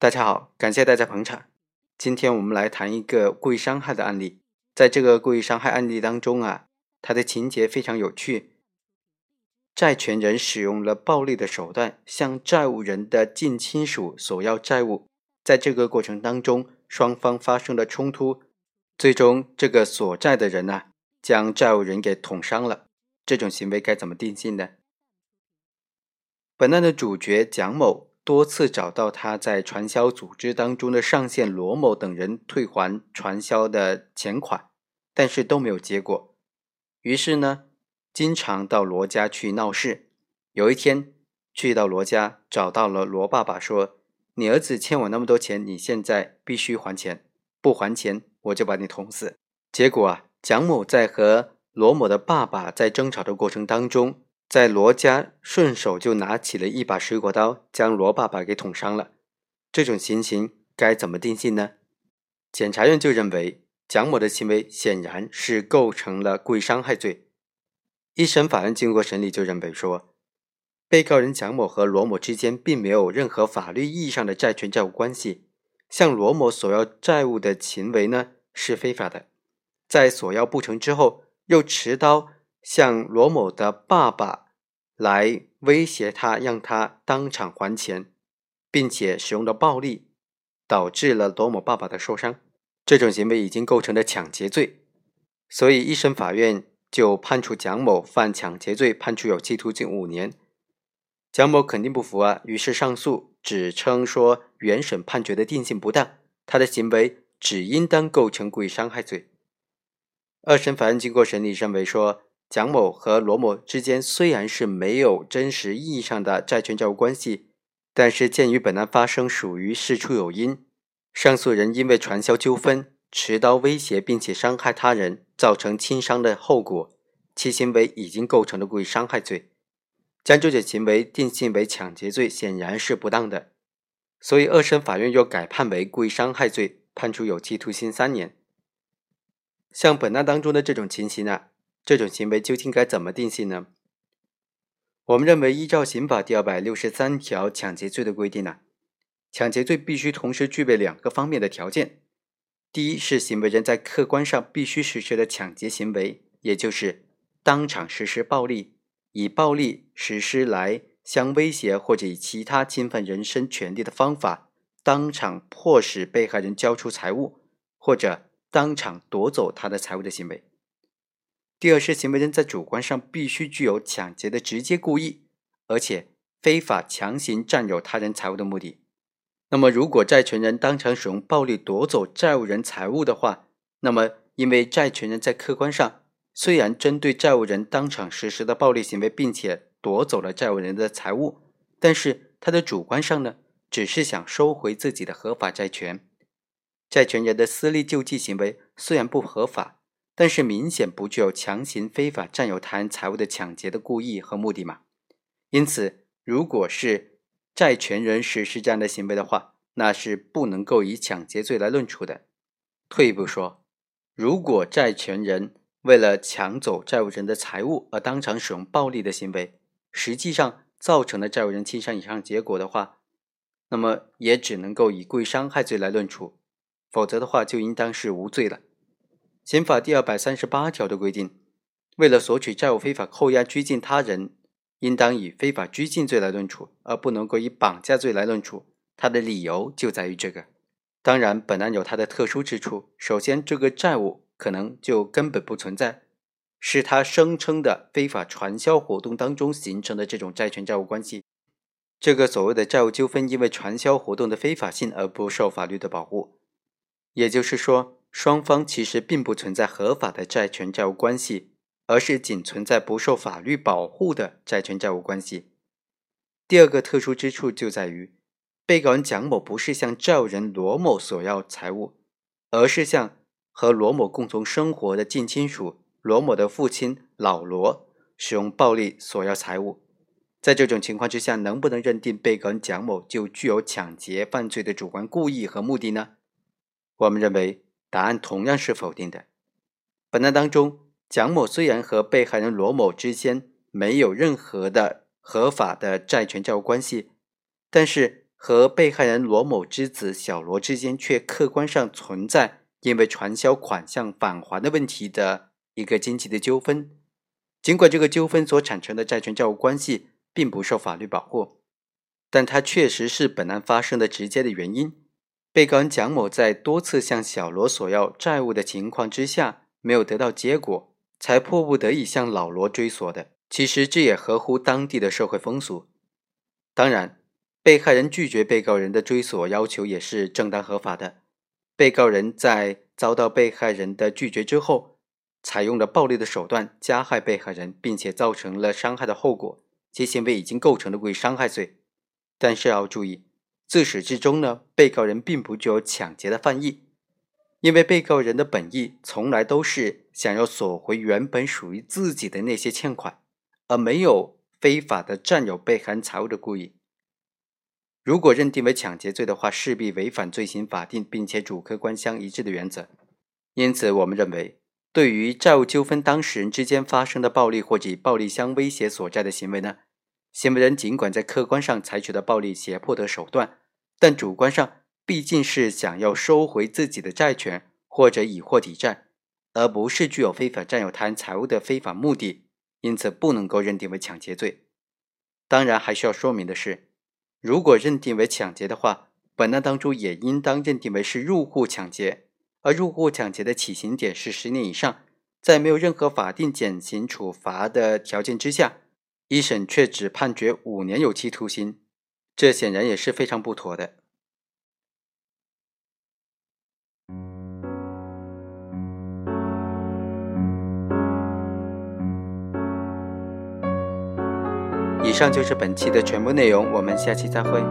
大家好，感谢大家捧场。今天我们来谈一个故意伤害的案例。在这个故意伤害案例当中啊，它的情节非常有趣。债权人使用了暴力的手段向债务人的近亲属索要债务，在这个过程当中，双方发生了冲突，最终这个索债的人呢，将债务人给捅伤了。这种行为该怎么定性呢？本案的主角蒋某。多次找到他在传销组织当中的上线罗某等人退还传销的钱款，但是都没有结果。于是呢，经常到罗家去闹事。有一天，去到罗家找到了罗爸爸，说：“你儿子欠我那么多钱，你现在必须还钱，不还钱我就把你捅死。”结果啊，蒋某在和罗某的爸爸在争吵的过程当中。在罗家顺手就拿起了一把水果刀，将罗爸爸给捅伤了。这种情形该怎么定性呢？检察院就认为蒋某的行为显然是构成了故意伤害罪。一审法院经过审理就认为说，被告人蒋某和罗某之间并没有任何法律意义上的债权债务关系，向罗某索要债务的行为呢是非法的。在索要不成之后，又持刀。向罗某的爸爸来威胁他，让他当场还钱，并且使用了暴力导致了罗某爸爸的受伤，这种行为已经构成了抢劫罪，所以一审法院就判处蒋某犯抢劫罪，判处有期徒刑五年。蒋某肯定不服啊，于是上诉，指称说原审判决的定性不当，他的行为只应当构成故意伤害罪。二审法院经过审理认为说。蒋某和罗某之间虽然是没有真实意义上的债权债务关系，但是鉴于本案发生属于事出有因，上诉人因为传销纠纷持刀威胁并且伤害他人，造成轻伤的后果，其行为已经构成了故意伤害罪，将这种行为定性为抢劫罪显然是不当的，所以二审法院又改判为故意伤害罪，判处有期徒刑三年。像本案当中的这种情形呢？这种行为究竟该怎么定性呢？我们认为，依照刑法第二百六十三条抢劫罪的规定呢，抢劫罪必须同时具备两个方面的条件：第一是行为人在客观上必须实施的抢劫行为，也就是当场实施暴力，以暴力实施来相威胁或者以其他侵犯人身权利的方法，当场迫使被害人交出财物，或者当场夺走他的财物的行为。第二是行为人在主观上必须具有抢劫的直接故意，而且非法强行占有他人财物的目的。那么，如果债权人当场使用暴力夺走债务人财物的话，那么因为债权人在客观上虽然针对债务人当场实施的暴力行为，并且夺走了债务人的财物，但是他的主观上呢，只是想收回自己的合法债权。债权人的私利救济行为虽然不合法。但是明显不具有强行非法占有他人财物的抢劫的故意和目的嘛？因此，如果是债权人实施这样的行为的话，那是不能够以抢劫罪来论处的。退一步说，如果债权人为了抢走债务人的财物而当场使用暴力的行为，实际上造成了债务人轻伤以上结果的话，那么也只能够以故意伤害罪来论处，否则的话就应当是无罪了。刑法第二百三十八条的规定，为了索取债务非法扣押拘禁他人，应当以非法拘禁罪来论处，而不能够以绑架罪来论处。它的理由就在于这个。当然，本案有它的特殊之处。首先，这个债务可能就根本不存在，是他声称的非法传销活动当中形成的这种债权债务关系。这个所谓的债务纠纷，因为传销活动的非法性而不受法律的保护。也就是说。双方其实并不存在合法的债权债务关系，而是仅存在不受法律保护的债权债务关系。第二个特殊之处就在于，被告人蒋某不是向债务人罗某索要财物，而是向和罗某共同生活的近亲属罗某的父亲老罗使用暴力索要财物。在这种情况之下，能不能认定被告人蒋某就具有抢劫犯罪的主观故意和目的呢？我们认为。答案同样是否定的。本案当中，蒋某虽然和被害人罗某之间没有任何的合法的债权债务关系，但是和被害人罗某之子小罗之间却客观上存在因为传销款项返还的问题的一个经济的纠纷。尽管这个纠纷所产生的债权债务关系并不受法律保护，但它确实是本案发生的直接的原因。被告人蒋某在多次向小罗索要债务的情况之下，没有得到结果，才迫不得已向老罗追索的。其实这也合乎当地的社会风俗。当然，被害人拒绝被告人的追索要求也是正当合法的。被告人在遭到被害人的拒绝之后，采用了暴力的手段加害被害人，并且造成了伤害的后果，其行为已经构成了故意伤害罪。但是要注意，自始至终呢，被告人并不具有抢劫的犯意，因为被告人的本意从来都是想要索回原本属于自己的那些欠款，而没有非法的占有被害人财物的故意。如果认定为抢劫罪的话，势必违反罪刑法定并且主客观相一致的原则。因此，我们认为。对于债务纠纷当事人之间发生的暴力或者以暴力相威胁索债的行为呢，行为人尽管在客观上采取的暴力胁迫的手段，但主观上毕竟是想要收回自己的债权或者以货抵债，而不是具有非法占有他人财物的非法目的，因此不能够认定为抢劫罪。当然，还需要说明的是，如果认定为抢劫的话，本案当中也应当认定为是入户抢劫。而入户抢劫的起刑点是十年以上，在没有任何法定减刑处罚的条件之下，一审却只判决五年有期徒刑，这显然也是非常不妥的。以上就是本期的全部内容，我们下期再会。